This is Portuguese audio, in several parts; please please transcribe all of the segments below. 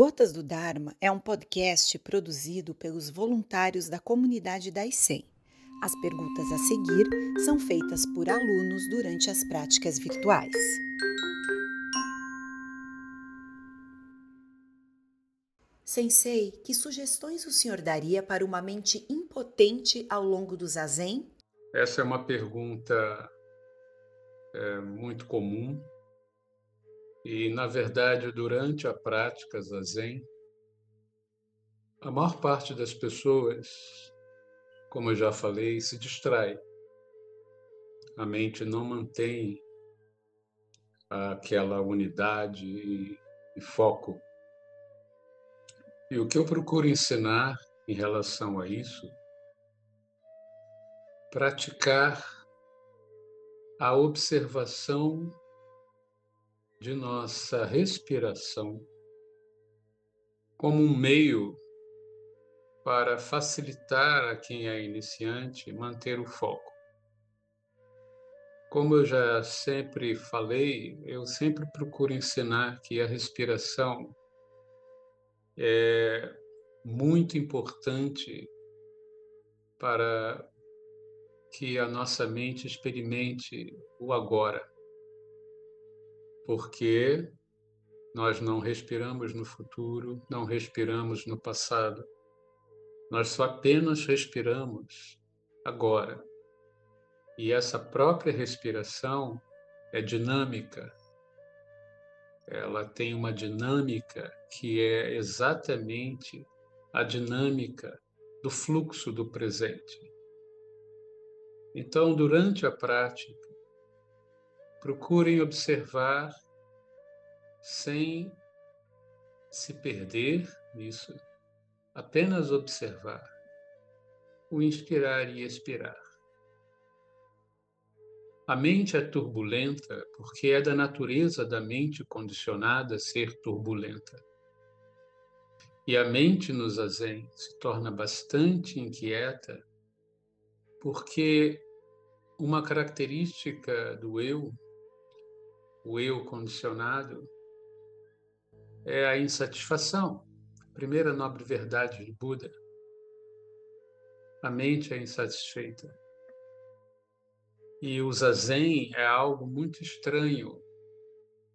Gotas do Dharma é um podcast produzido pelos voluntários da comunidade da ICEM. As perguntas a seguir são feitas por alunos durante as práticas virtuais. Sensei, que sugestões o senhor daria para uma mente impotente ao longo do zazen? Essa é uma pergunta é, muito comum e, na verdade, durante a prática zazen, a maior parte das pessoas, como eu já falei, se distrai. A mente não mantém aquela unidade e, e foco. E o que eu procuro ensinar em relação a isso, praticar a observação de nossa respiração como um meio para facilitar a quem é iniciante manter o foco. Como eu já sempre falei, eu sempre procuro ensinar que a respiração é muito importante para que a nossa mente experimente o agora porque nós não respiramos no futuro, não respiramos no passado. Nós só apenas respiramos agora. E essa própria respiração é dinâmica. Ela tem uma dinâmica que é exatamente a dinâmica do fluxo do presente. Então, durante a prática, procurem observar sem se perder nisso, apenas observar o inspirar e expirar. A mente é turbulenta porque é da natureza da mente condicionada ser turbulenta. E a mente no zazen se torna bastante inquieta porque uma característica do eu o eu condicionado, é a insatisfação, a primeira nobre verdade de Buda. A mente é insatisfeita. E o zazen é algo muito estranho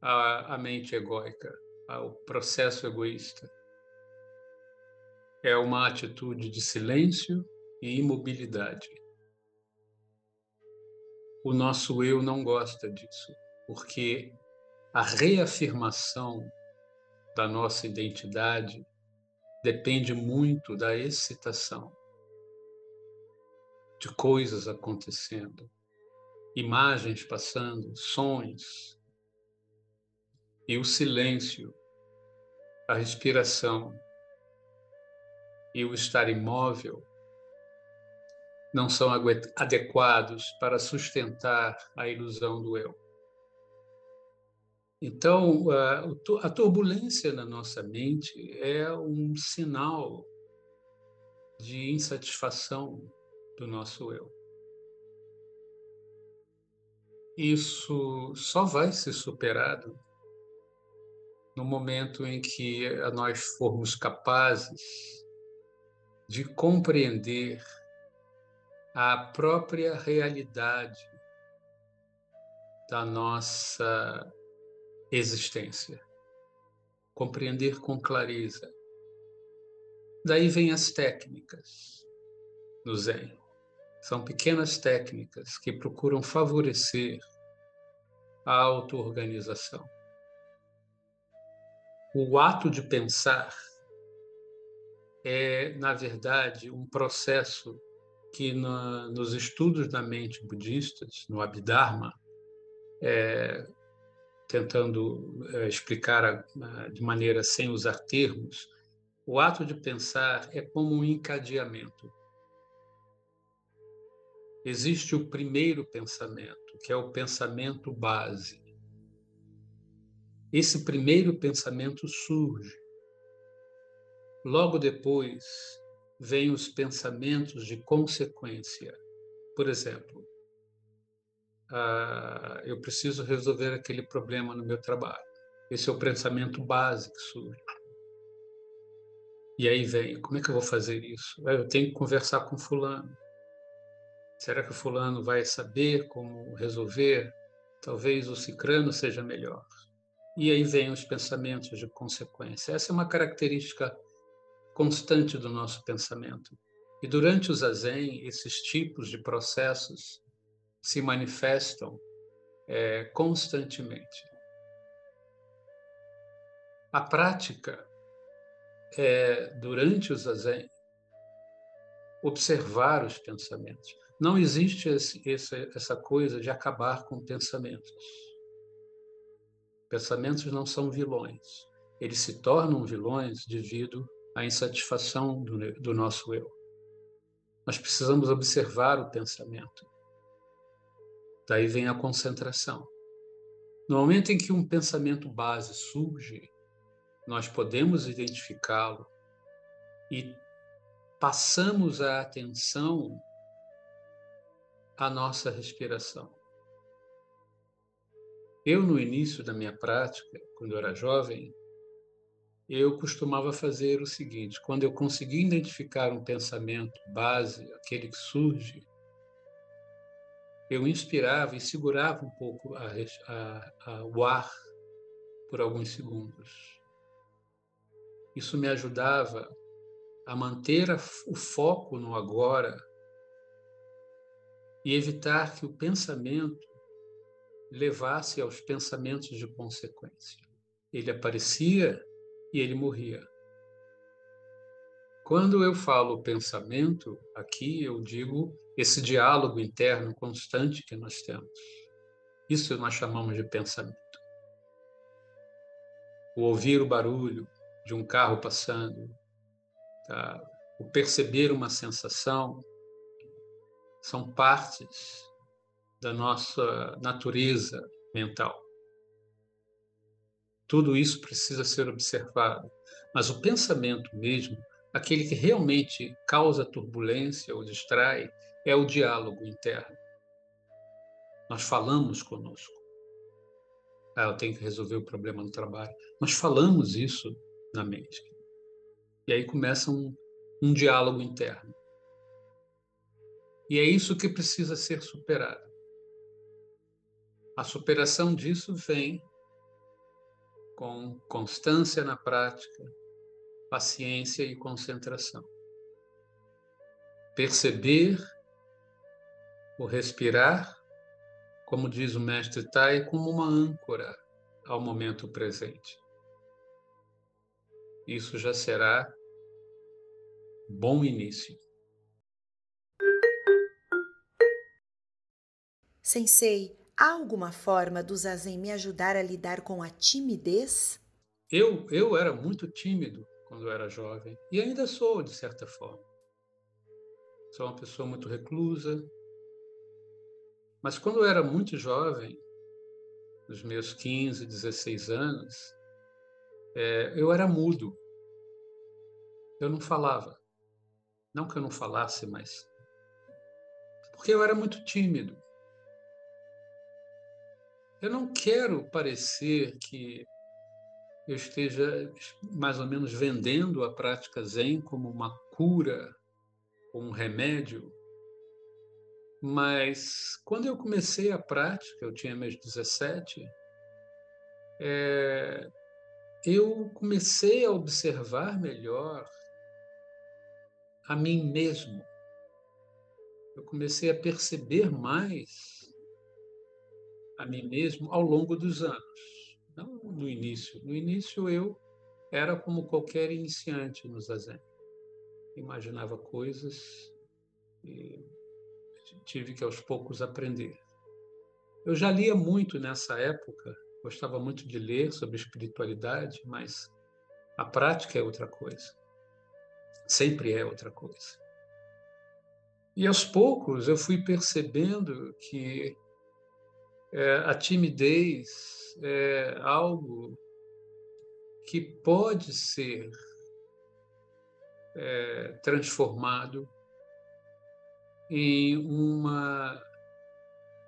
à, à mente egóica, ao processo egoísta. É uma atitude de silêncio e imobilidade. O nosso eu não gosta disso porque a reafirmação da nossa identidade depende muito da excitação, de coisas acontecendo, imagens passando, sons, e o silêncio, a respiração e o estar imóvel não são adequados para sustentar a ilusão do eu. Então, a turbulência na nossa mente é um sinal de insatisfação do nosso eu. Isso só vai ser superado no momento em que nós formos capazes de compreender a própria realidade da nossa existência. Compreender com clareza. Daí vêm as técnicas no Zen. São pequenas técnicas que procuram favorecer a auto-organização. O ato de pensar é, na verdade, um processo que na, nos estudos da mente budistas, no Abhidharma, é, tentando é, explicar de maneira sem usar termos, o ato de pensar é como um encadeamento. Existe o primeiro pensamento, que é o pensamento base. Esse primeiro pensamento surge. Logo depois, vêm os pensamentos de consequência. Por exemplo, ah, eu preciso resolver aquele problema no meu trabalho. Esse é o pensamento básico que surge. E aí vem, como é que eu vou fazer isso? Eu tenho que conversar com fulano. Será que o fulano vai saber como resolver? Talvez o cicrano seja melhor. E aí vem os pensamentos de consequência. Essa é uma característica constante do nosso pensamento. E durante o zazen, esses tipos de processos se manifestam é, constantemente. A prática é, durante o zazen, observar os pensamentos. Não existe esse, esse, essa coisa de acabar com pensamentos. Pensamentos não são vilões. Eles se tornam vilões devido à insatisfação do, do nosso eu. Nós precisamos observar o pensamento. Daí vem a concentração. No momento em que um pensamento base surge, nós podemos identificá-lo e passamos a atenção à nossa respiração. Eu, no início da minha prática, quando eu era jovem, eu costumava fazer o seguinte: quando eu conseguia identificar um pensamento base, aquele que surge, eu inspirava e segurava um pouco a, a, a, o ar por alguns segundos. Isso me ajudava a manter o foco no agora e evitar que o pensamento levasse aos pensamentos de consequência. Ele aparecia e ele morria. Quando eu falo pensamento, aqui eu digo esse diálogo interno constante que nós temos. Isso nós chamamos de pensamento. O ouvir o barulho, de um carro passando, tá? o perceber uma sensação, são partes da nossa natureza mental. Tudo isso precisa ser observado, mas o pensamento mesmo, aquele que realmente causa turbulência ou distrai, é o diálogo interno. Nós falamos conosco. Ah, eu tenho que resolver o problema no trabalho. Nós falamos isso na mente. E aí começa um, um diálogo interno. E é isso que precisa ser superado. A superação disso vem com constância na prática, paciência e concentração. Perceber o respirar, como diz o mestre Tai, como uma âncora ao momento presente isso já será bom início. Sensei, há alguma forma do Zazen me ajudar a lidar com a timidez? Eu, eu era muito tímido quando eu era jovem e ainda sou, de certa forma. Sou uma pessoa muito reclusa. Mas quando eu era muito jovem, nos meus 15, 16 anos, é, eu era mudo. Eu não falava. Não que eu não falasse, mas. Porque eu era muito tímido. Eu não quero parecer que eu esteja mais ou menos vendendo a prática Zen como uma cura, como um remédio. Mas quando eu comecei a prática, eu tinha meus 17, é, eu comecei a observar melhor a mim mesmo. Eu comecei a perceber mais a mim mesmo ao longo dos anos, não no início. No início eu era como qualquer iniciante no zazen. Imaginava coisas e tive que aos poucos aprender. Eu já lia muito nessa época gostava muito de ler sobre espiritualidade, mas a prática é outra coisa. Sempre é outra coisa. E aos poucos eu fui percebendo que é, a timidez é algo que pode ser é, transformado em uma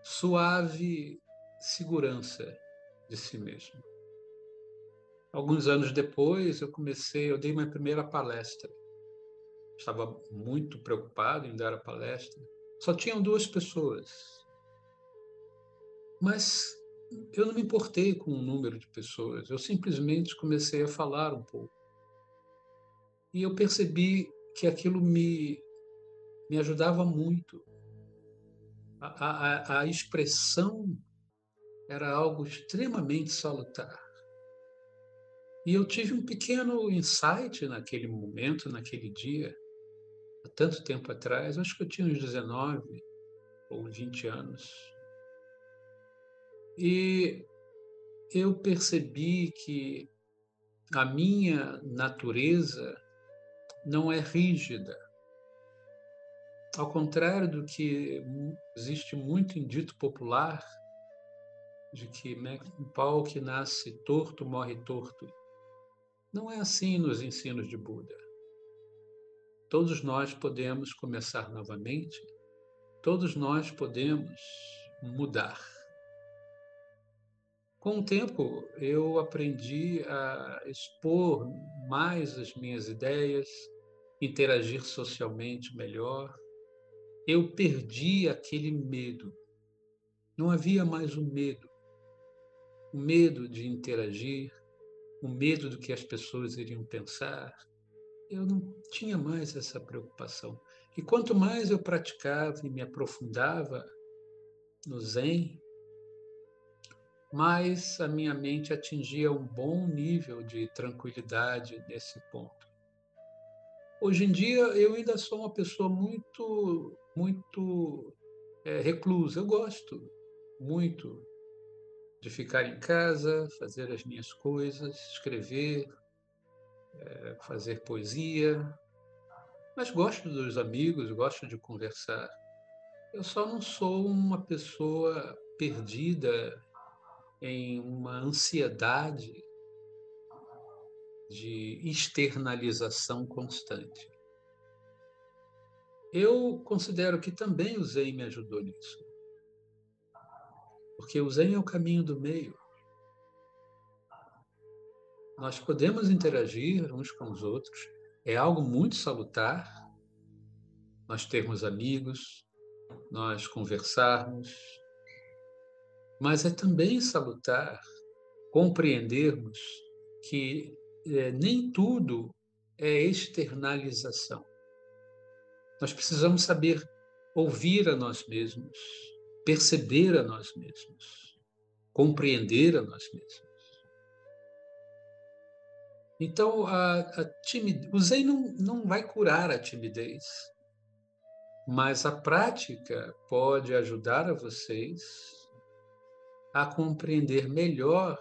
suave segurança de si mesmo. alguns anos depois, eu comecei, eu dei minha primeira palestra. Estava muito preocupado em dar a palestra. Só tinham duas pessoas. Mas eu não me importei com o número de pessoas. Eu simplesmente comecei a falar um pouco. E eu percebi que aquilo me, me ajudava muito. A, a, a expressão era algo extremamente salutar. E eu tive um pequeno insight naquele momento, naquele dia, há tanto tempo atrás, acho que eu tinha uns 19 ou 20 anos. E eu percebi que a minha natureza não é rígida. Ao contrário do que existe muito em dito popular, de que né, um pau que nasce torto morre torto. Não é assim nos ensinos de Buda. Todos nós podemos começar novamente, todos nós podemos mudar. Com o tempo, eu aprendi a expor mais as minhas ideias, interagir socialmente melhor. Eu perdi aquele medo. Não havia mais o medo. O medo de interagir, o medo do que as pessoas iriam pensar. Eu não tinha mais essa preocupação. E quanto mais eu praticava e me aprofundava no Zen, mais a minha mente atingia um bom nível de tranquilidade nesse ponto. Hoje em dia eu ainda sou uma pessoa muito, muito é, reclusa. Eu gosto muito de ficar em casa, fazer as minhas coisas, escrever, é, fazer poesia, mas gosto dos amigos, gosto de conversar. Eu só não sou uma pessoa perdida em uma ansiedade de externalização constante. Eu considero que também o Zen me ajudou nisso. Porque o Zen é o caminho do meio. Nós podemos interagir uns com os outros, é algo muito salutar, nós termos amigos, nós conversarmos, mas é também salutar compreendermos que é, nem tudo é externalização. Nós precisamos saber ouvir a nós mesmos, perceber a nós mesmos, compreender a nós mesmos. Então, a, a timidez, o Zen não, não vai curar a timidez, mas a prática pode ajudar a vocês a compreender melhor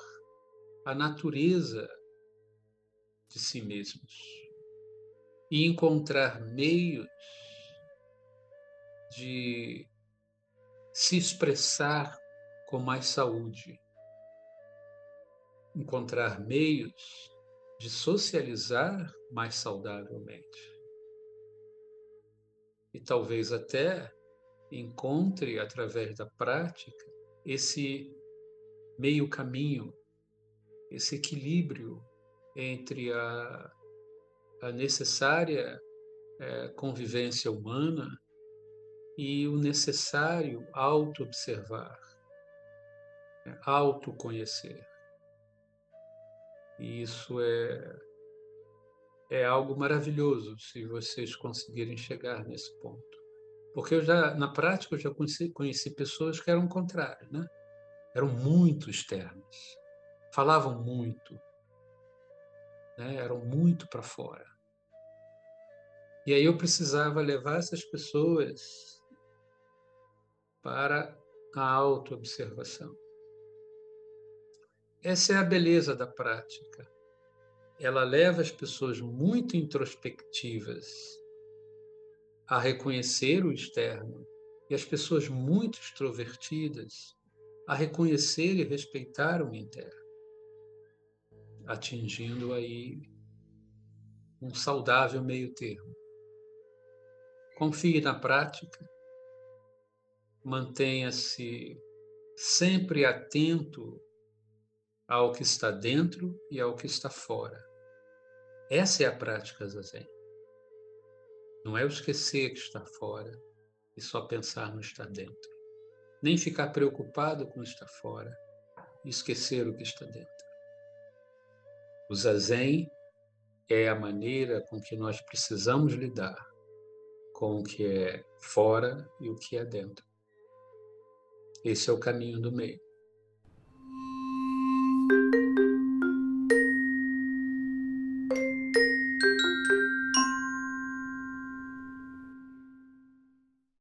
a natureza de si mesmos e encontrar meios de se expressar com mais saúde, encontrar meios de socializar mais saudavelmente. E talvez até encontre através da prática esse meio caminho, esse equilíbrio entre a, a necessária é, convivência humana e o necessário auto-observar, né, autoconhecer. E isso é, é algo maravilhoso se vocês conseguirem chegar nesse ponto. Porque eu já, na prática, eu já conheci, conheci pessoas que eram contrário, né? Eram muito externas, falavam muito, né? eram muito para fora. E aí eu precisava levar essas pessoas para a autoobservação. Essa é a beleza da prática. Ela leva as pessoas muito introspectivas a reconhecer o externo e as pessoas muito extrovertidas a reconhecer e respeitar o interno atingindo aí um saudável meio termo. Confie na prática, mantenha-se sempre atento ao que está dentro e ao que está fora. Essa é a prática zazen. Não é o esquecer que está fora e só pensar no está dentro. Nem ficar preocupado com o que está fora esquecer o que está dentro. O zazen é a maneira com que nós precisamos lidar com o que é fora e o que é dentro. Esse é o caminho do meio.